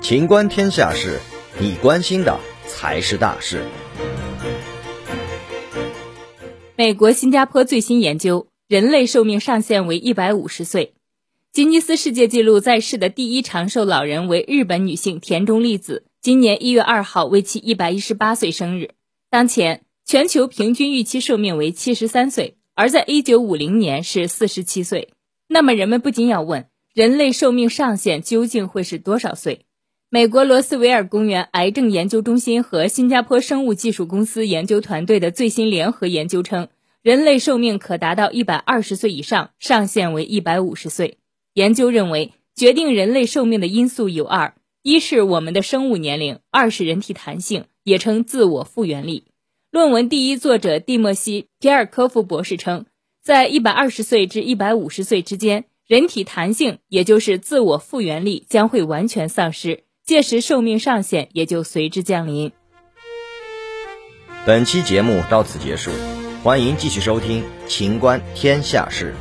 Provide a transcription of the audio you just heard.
情观天下事，你关心的才是大事。美国、新加坡最新研究，人类寿命上限为一百五十岁。吉尼斯世界纪录在世的第一长寿老人为日本女性田中丽子，今年一月二号为其一百一十八岁生日。当前全球平均预期寿命为七十三岁，而在一九五零年是四十七岁。那么人们不禁要问：人类寿命上限究竟会是多少岁？美国罗斯维尔公园癌症研究中心和新加坡生物技术公司研究团队的最新联合研究称，人类寿命可达到一百二十岁以上，上限为一百五十岁。研究认为，决定人类寿命的因素有二：一是我们的生物年龄，二是人体弹性，也称自我复原力。论文第一作者蒂莫西·皮尔科夫博士称，在一百二十岁至一百五十岁之间，人体弹性，也就是自我复原力将会完全丧失，届时寿命上限也就随之降临。本期节目到此结束，欢迎继续收听《秦观天下事》。